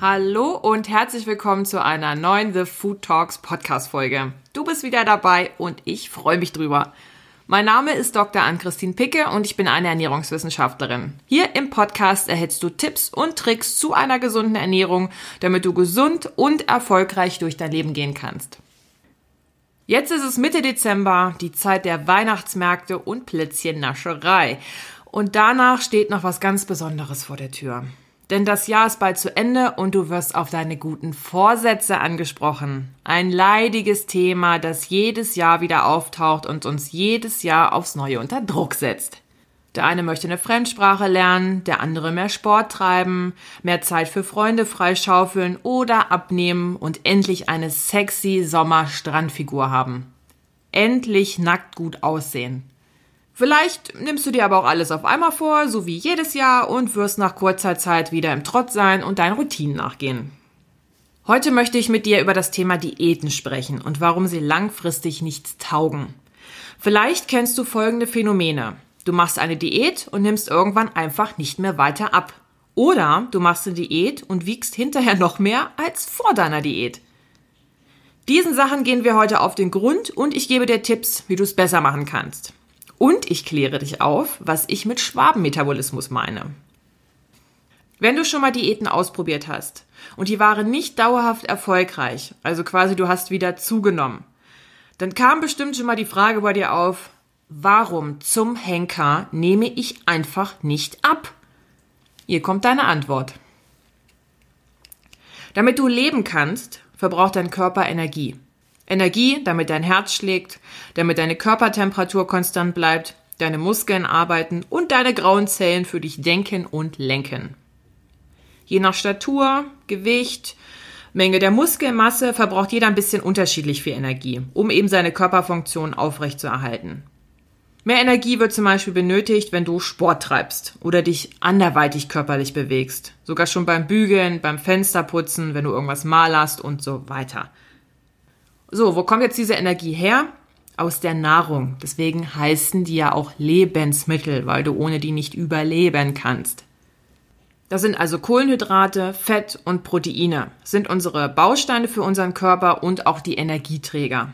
Hallo und herzlich willkommen zu einer neuen The Food Talks Podcast Folge. Du bist wieder dabei und ich freue mich drüber. Mein Name ist Dr. Ann-Christine Picke und ich bin eine Ernährungswissenschaftlerin. Hier im Podcast erhältst du Tipps und Tricks zu einer gesunden Ernährung, damit du gesund und erfolgreich durch dein Leben gehen kannst. Jetzt ist es Mitte Dezember, die Zeit der Weihnachtsmärkte und Plätzchennascherei. Und danach steht noch was ganz Besonderes vor der Tür. Denn das Jahr ist bald zu Ende und du wirst auf deine guten Vorsätze angesprochen. Ein leidiges Thema, das jedes Jahr wieder auftaucht und uns jedes Jahr aufs Neue unter Druck setzt. Der eine möchte eine Fremdsprache lernen, der andere mehr Sport treiben, mehr Zeit für Freunde freischaufeln oder abnehmen und endlich eine sexy Sommerstrandfigur haben. Endlich nackt gut aussehen. Vielleicht nimmst du dir aber auch alles auf einmal vor, so wie jedes Jahr, und wirst nach kurzer Zeit wieder im Trott sein und deinen Routinen nachgehen. Heute möchte ich mit dir über das Thema Diäten sprechen und warum sie langfristig nichts taugen. Vielleicht kennst du folgende Phänomene. Du machst eine Diät und nimmst irgendwann einfach nicht mehr weiter ab. Oder du machst eine Diät und wiegst hinterher noch mehr als vor deiner Diät. Diesen Sachen gehen wir heute auf den Grund und ich gebe dir Tipps, wie du es besser machen kannst. Und ich kläre dich auf, was ich mit Schwabenmetabolismus meine. Wenn du schon mal Diäten ausprobiert hast und die waren nicht dauerhaft erfolgreich, also quasi du hast wieder zugenommen, dann kam bestimmt schon mal die Frage bei dir auf, warum zum Henker nehme ich einfach nicht ab? Hier kommt deine Antwort. Damit du leben kannst, verbraucht dein Körper Energie. Energie, damit dein Herz schlägt, damit deine Körpertemperatur konstant bleibt, deine Muskeln arbeiten und deine grauen Zellen für dich denken und lenken. Je nach Statur, Gewicht, Menge der Muskelmasse verbraucht jeder ein bisschen unterschiedlich viel Energie, um eben seine Körperfunktion aufrechtzuerhalten. Mehr Energie wird zum Beispiel benötigt, wenn du Sport treibst oder dich anderweitig körperlich bewegst. Sogar schon beim Bügeln, beim Fensterputzen, wenn du irgendwas malerst und so weiter. So, wo kommt jetzt diese Energie her? Aus der Nahrung. Deswegen heißen die ja auch Lebensmittel, weil du ohne die nicht überleben kannst. Das sind also Kohlenhydrate, Fett und Proteine, sind unsere Bausteine für unseren Körper und auch die Energieträger.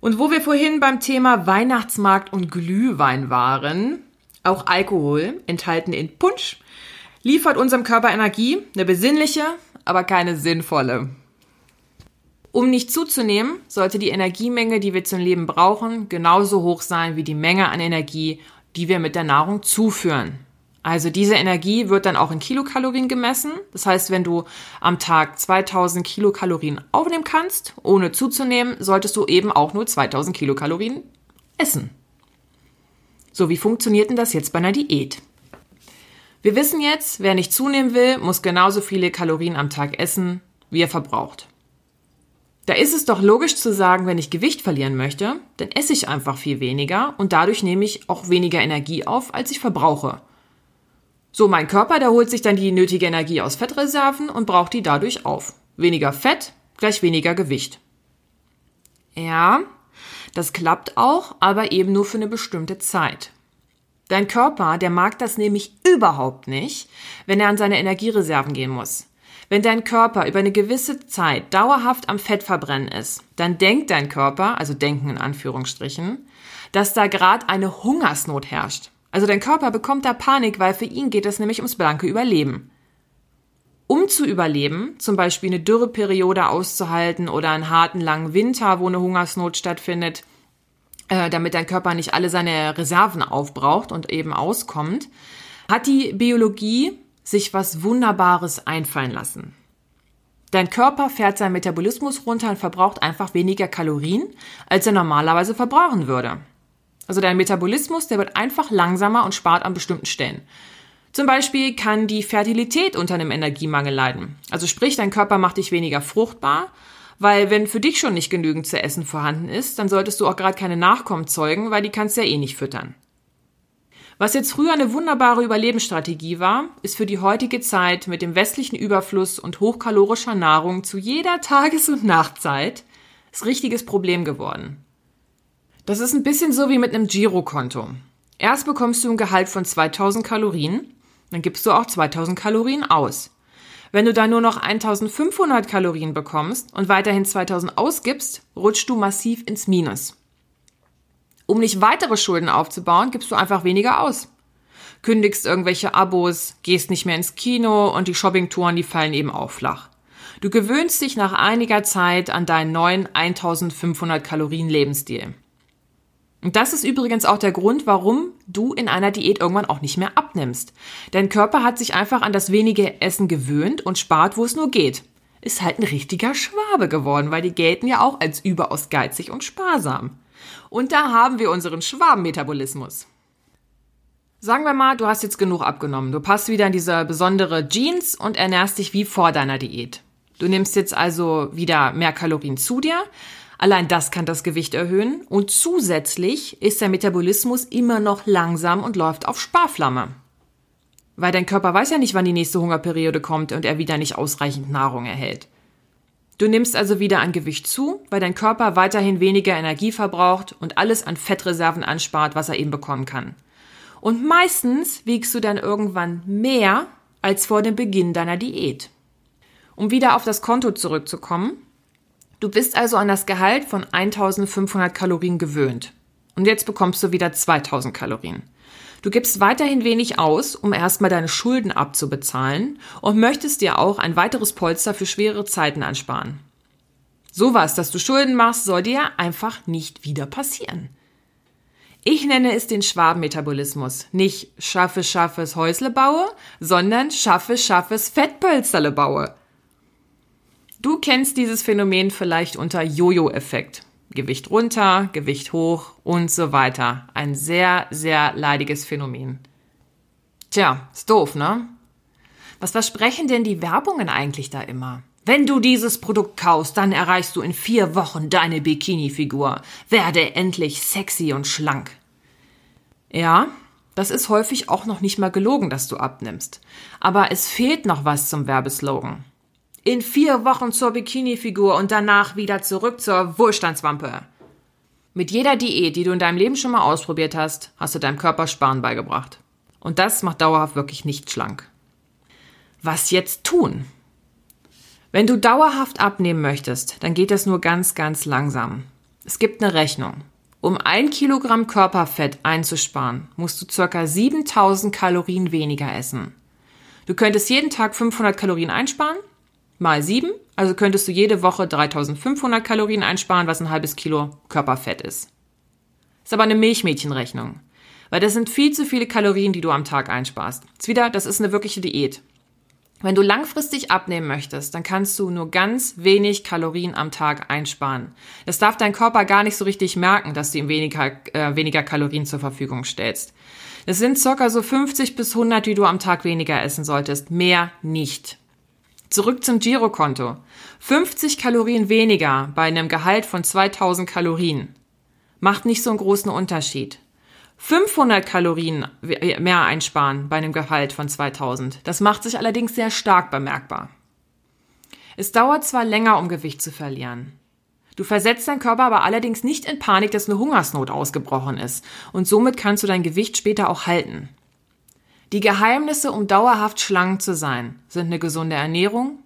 Und wo wir vorhin beim Thema Weihnachtsmarkt und Glühwein waren, auch Alkohol, enthalten in Punsch, liefert unserem Körper Energie, eine besinnliche, aber keine sinnvolle. Um nicht zuzunehmen, sollte die Energiemenge, die wir zum Leben brauchen, genauso hoch sein wie die Menge an Energie, die wir mit der Nahrung zuführen. Also diese Energie wird dann auch in Kilokalorien gemessen. Das heißt, wenn du am Tag 2000 Kilokalorien aufnehmen kannst, ohne zuzunehmen, solltest du eben auch nur 2000 Kilokalorien essen. So, wie funktioniert denn das jetzt bei einer Diät? Wir wissen jetzt, wer nicht zunehmen will, muss genauso viele Kalorien am Tag essen, wie er verbraucht. Da ist es doch logisch zu sagen, wenn ich Gewicht verlieren möchte, dann esse ich einfach viel weniger und dadurch nehme ich auch weniger Energie auf, als ich verbrauche. So, mein Körper, der holt sich dann die nötige Energie aus Fettreserven und braucht die dadurch auf. Weniger Fett gleich weniger Gewicht. Ja, das klappt auch, aber eben nur für eine bestimmte Zeit. Dein Körper, der mag das nämlich überhaupt nicht, wenn er an seine Energiereserven gehen muss. Wenn dein Körper über eine gewisse Zeit dauerhaft am Fettverbrennen ist, dann denkt dein Körper, also denken in Anführungsstrichen, dass da gerade eine Hungersnot herrscht. Also dein Körper bekommt da Panik, weil für ihn geht es nämlich ums blanke Überleben. Um zu überleben, zum Beispiel eine Dürreperiode auszuhalten oder einen harten langen Winter, wo eine Hungersnot stattfindet, äh, damit dein Körper nicht alle seine Reserven aufbraucht und eben auskommt, hat die Biologie sich was Wunderbares einfallen lassen. Dein Körper fährt seinen Metabolismus runter und verbraucht einfach weniger Kalorien, als er normalerweise verbrauchen würde. Also dein Metabolismus, der wird einfach langsamer und spart an bestimmten Stellen. Zum Beispiel kann die Fertilität unter einem Energiemangel leiden. Also sprich, dein Körper macht dich weniger fruchtbar, weil wenn für dich schon nicht genügend zu essen vorhanden ist, dann solltest du auch gerade keine Nachkommen zeugen, weil die kannst du ja eh nicht füttern. Was jetzt früher eine wunderbare Überlebensstrategie war, ist für die heutige Zeit mit dem westlichen Überfluss und hochkalorischer Nahrung zu jeder Tages- und Nachtzeit das richtiges Problem geworden. Das ist ein bisschen so wie mit einem Girokonto. Erst bekommst du ein Gehalt von 2000 Kalorien, dann gibst du auch 2000 Kalorien aus. Wenn du dann nur noch 1500 Kalorien bekommst und weiterhin 2000 ausgibst, rutschst du massiv ins Minus. Um nicht weitere Schulden aufzubauen, gibst du einfach weniger aus. Kündigst irgendwelche Abos, gehst nicht mehr ins Kino und die Shoppingtouren, die fallen eben auch flach. Du gewöhnst dich nach einiger Zeit an deinen neuen 1500 Kalorien Lebensstil. Und das ist übrigens auch der Grund, warum du in einer Diät irgendwann auch nicht mehr abnimmst. Dein Körper hat sich einfach an das wenige Essen gewöhnt und spart, wo es nur geht. Ist halt ein richtiger Schwabe geworden, weil die gelten ja auch als überaus geizig und sparsam. Und da haben wir unseren Schwabenmetabolismus. Sagen wir mal, du hast jetzt genug abgenommen. Du passt wieder in diese besondere Jeans und ernährst dich wie vor deiner Diät. Du nimmst jetzt also wieder mehr Kalorien zu dir, Allein das kann das Gewicht erhöhen und zusätzlich ist der Metabolismus immer noch langsam und läuft auf Sparflamme. Weil dein Körper weiß ja nicht, wann die nächste Hungerperiode kommt und er wieder nicht ausreichend Nahrung erhält. Du nimmst also wieder an Gewicht zu, weil dein Körper weiterhin weniger Energie verbraucht und alles an Fettreserven anspart, was er eben bekommen kann. Und meistens wiegst du dann irgendwann mehr als vor dem Beginn deiner Diät. Um wieder auf das Konto zurückzukommen, Du bist also an das Gehalt von 1500 Kalorien gewöhnt. Und jetzt bekommst du wieder 2000 Kalorien. Du gibst weiterhin wenig aus, um erstmal deine Schulden abzubezahlen und möchtest dir auch ein weiteres Polster für schwere Zeiten ansparen. Sowas, dass du Schulden machst, soll dir einfach nicht wieder passieren. Ich nenne es den Schwabenmetabolismus. Nicht schaffe, schaffes Häusle baue, sondern schaffe, schaffes Fettpölsterle baue. Du kennst dieses Phänomen vielleicht unter Jojo-Effekt. Gewicht runter, Gewicht hoch und so weiter. Ein sehr, sehr leidiges Phänomen. Tja, ist doof, ne? Was versprechen denn die Werbungen eigentlich da immer? Wenn du dieses Produkt kaufst, dann erreichst du in vier Wochen deine Bikini-Figur. Werde endlich sexy und schlank. Ja, das ist häufig auch noch nicht mal gelogen, dass du abnimmst. Aber es fehlt noch was zum Werbeslogan in vier Wochen zur Bikini-Figur und danach wieder zurück zur Wohlstandswampe. Mit jeder Diät, die du in deinem Leben schon mal ausprobiert hast, hast du deinem Körper Sparen beigebracht. Und das macht dauerhaft wirklich nicht schlank. Was jetzt tun? Wenn du dauerhaft abnehmen möchtest, dann geht das nur ganz, ganz langsam. Es gibt eine Rechnung. Um ein Kilogramm Körperfett einzusparen, musst du circa 7000 Kalorien weniger essen. Du könntest jeden Tag 500 Kalorien einsparen mal 7, also könntest du jede Woche 3500 Kalorien einsparen, was ein halbes Kilo Körperfett ist. Ist aber eine Milchmädchenrechnung. Weil das sind viel zu viele Kalorien, die du am Tag einsparst. Jetzt wieder, das ist eine wirkliche Diät. Wenn du langfristig abnehmen möchtest, dann kannst du nur ganz wenig Kalorien am Tag einsparen. Das darf dein Körper gar nicht so richtig merken, dass du ihm weniger, äh, weniger Kalorien zur Verfügung stellst. Es sind circa so 50 bis 100, die du am Tag weniger essen solltest. Mehr nicht. Zurück zum Girokonto. 50 Kalorien weniger bei einem Gehalt von 2000 Kalorien macht nicht so einen großen Unterschied. 500 Kalorien mehr einsparen bei einem Gehalt von 2000. Das macht sich allerdings sehr stark bemerkbar. Es dauert zwar länger, um Gewicht zu verlieren. Du versetzt deinen Körper aber allerdings nicht in Panik, dass eine Hungersnot ausgebrochen ist. Und somit kannst du dein Gewicht später auch halten. Die Geheimnisse, um dauerhaft schlank zu sein, sind eine gesunde Ernährung,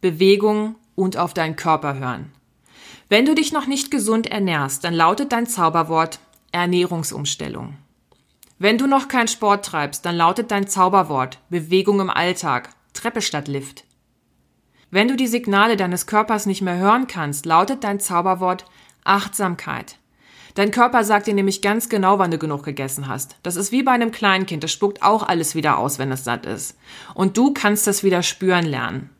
Bewegung und auf deinen Körper hören. Wenn du dich noch nicht gesund ernährst, dann lautet dein Zauberwort Ernährungsumstellung. Wenn du noch keinen Sport treibst, dann lautet dein Zauberwort Bewegung im Alltag, Treppe statt Lift. Wenn du die Signale deines Körpers nicht mehr hören kannst, lautet dein Zauberwort Achtsamkeit. Dein Körper sagt dir nämlich ganz genau, wann du genug gegessen hast. Das ist wie bei einem Kleinkind, das spuckt auch alles wieder aus, wenn es satt ist. Und du kannst das wieder spüren lernen.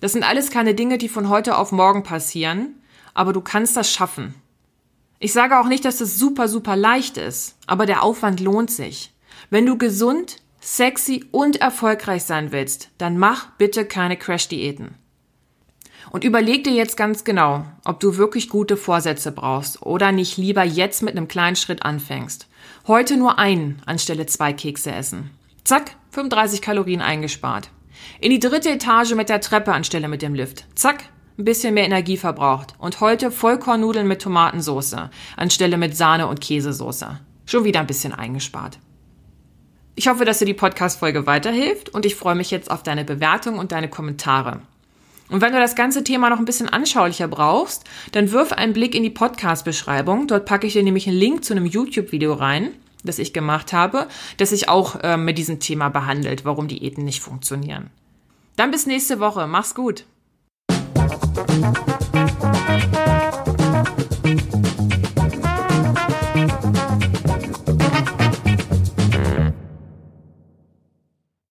Das sind alles keine Dinge, die von heute auf morgen passieren, aber du kannst das schaffen. Ich sage auch nicht, dass das super, super leicht ist, aber der Aufwand lohnt sich. Wenn du gesund, sexy und erfolgreich sein willst, dann mach bitte keine Crash-Diäten. Und überleg dir jetzt ganz genau, ob du wirklich gute Vorsätze brauchst oder nicht lieber jetzt mit einem kleinen Schritt anfängst. Heute nur einen anstelle zwei Kekse essen. Zack, 35 Kalorien eingespart. In die dritte Etage mit der Treppe anstelle mit dem Lift. Zack, ein bisschen mehr Energie verbraucht und heute Vollkornnudeln mit Tomatensauce anstelle mit Sahne und Käsesoße. Schon wieder ein bisschen eingespart. Ich hoffe, dass dir die Podcast-Folge weiterhilft und ich freue mich jetzt auf deine Bewertung und deine Kommentare. Und wenn du das ganze Thema noch ein bisschen anschaulicher brauchst, dann wirf einen Blick in die Podcast-Beschreibung. Dort packe ich dir nämlich einen Link zu einem YouTube-Video rein, das ich gemacht habe, das sich auch äh, mit diesem Thema behandelt, warum Diäten nicht funktionieren. Dann bis nächste Woche. Mach's gut.